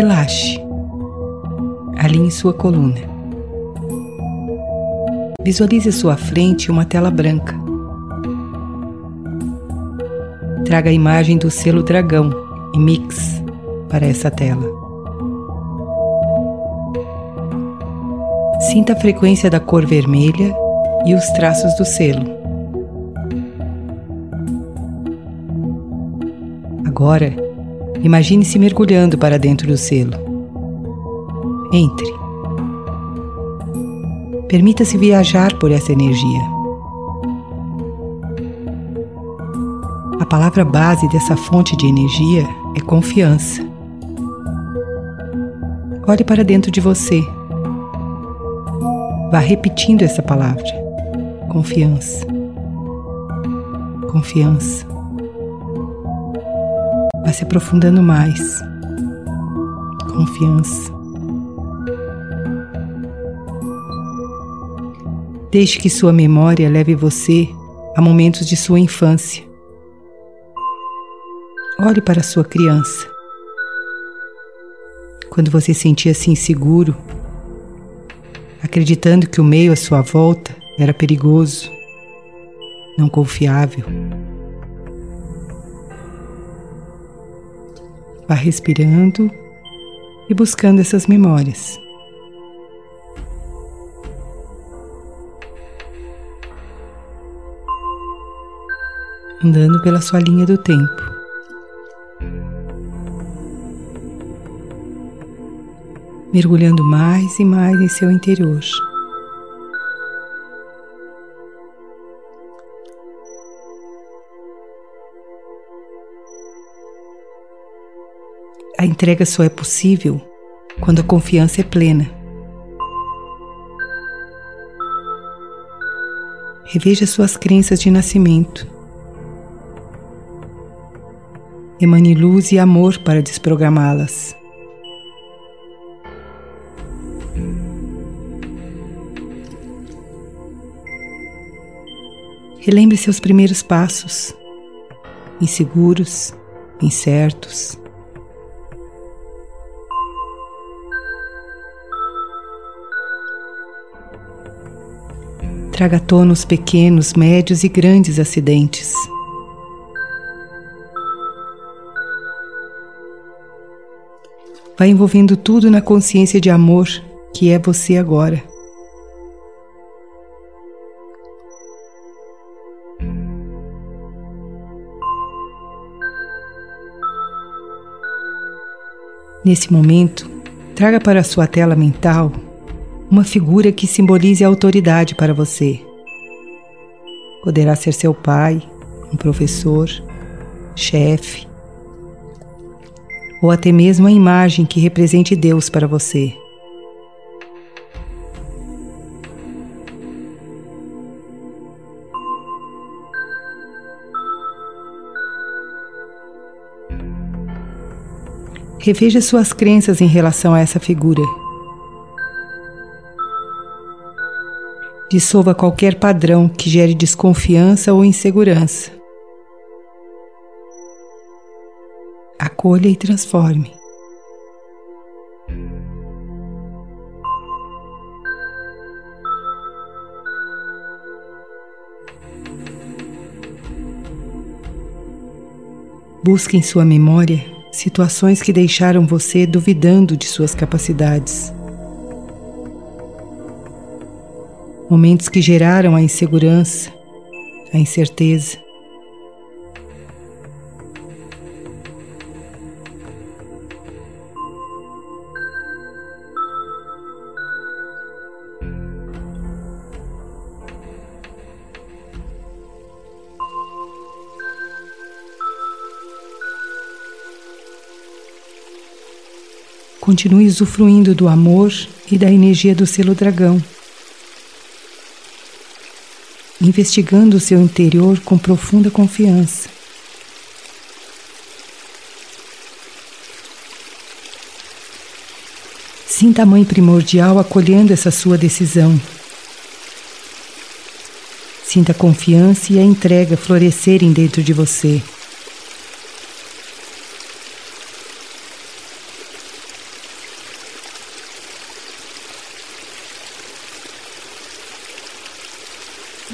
Relaxe. Alinhe sua coluna. Visualize à sua frente uma tela branca. Traga a imagem do selo dragão e mix para essa tela. Sinta a frequência da cor vermelha e os traços do selo. Agora, imagine-se mergulhando para dentro do selo. Entre. Permita-se viajar por essa energia. A palavra base dessa fonte de energia é confiança. Olhe para dentro de você. Vá repetindo essa palavra. Confiança. Confiança. Vá se aprofundando mais. Confiança. Deixe que sua memória leve você a momentos de sua infância. Olhe para sua criança. Quando você sentia-se inseguro, acreditando que o meio à sua volta era perigoso, não confiável. Vá respirando e buscando essas memórias. Andando pela sua linha do tempo. Mergulhando mais e mais em seu interior. A entrega só é possível quando a confiança é plena. Reveja suas crenças de nascimento. Emane luz e amor para desprogramá-las. Relembre seus primeiros passos, inseguros, incertos. Traga à tona os pequenos, médios e grandes acidentes. Vai envolvendo tudo na consciência de amor que é você agora. Nesse momento, traga para a sua tela mental uma figura que simbolize a autoridade para você. Poderá ser seu pai, um professor, chefe, ou até mesmo a imagem que represente Deus para você. Reveja suas crenças em relação a essa figura. Dissolva qualquer padrão que gere desconfiança ou insegurança. Acolha e transforme. Busque em sua memória situações que deixaram você duvidando de suas capacidades. Momentos que geraram a insegurança, a incerteza. Continue usufruindo do amor e da energia do selo dragão investigando o seu interior com profunda confiança. Sinta a Mãe Primordial acolhendo essa sua decisão. Sinta a confiança e a entrega florescerem dentro de você.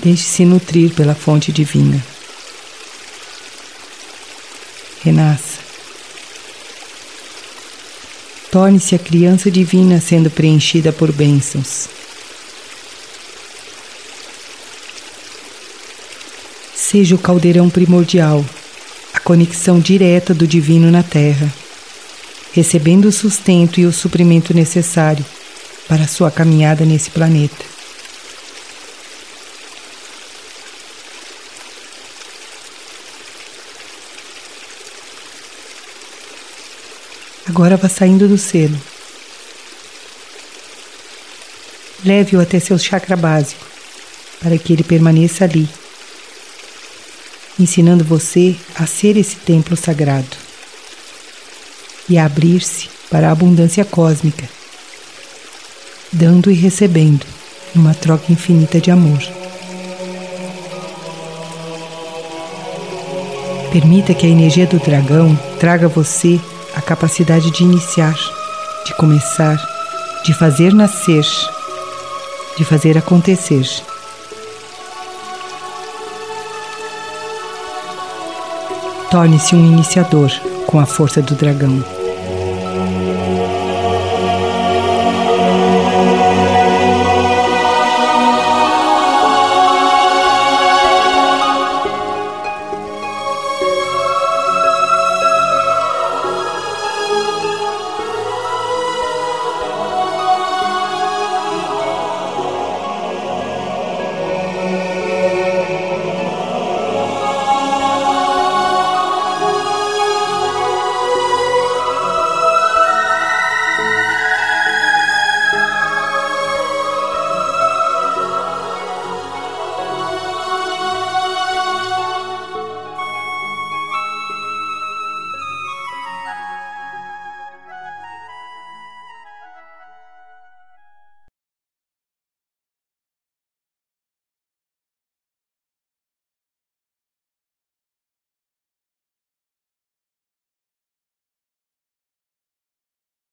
Deixe-se nutrir pela fonte divina. Renasça. Torne-se a criança divina sendo preenchida por bênçãos. Seja o caldeirão primordial, a conexão direta do divino na Terra, recebendo o sustento e o suprimento necessário para a sua caminhada nesse planeta. Agora vá saindo do selo. Leve-o até seu chakra básico, para que ele permaneça ali, ensinando você a ser esse templo sagrado e a abrir-se para a abundância cósmica, dando e recebendo numa troca infinita de amor. Permita que a energia do dragão traga você a capacidade de iniciar, de começar, de fazer nascer, de fazer acontecer. Torne-se um iniciador com a força do dragão.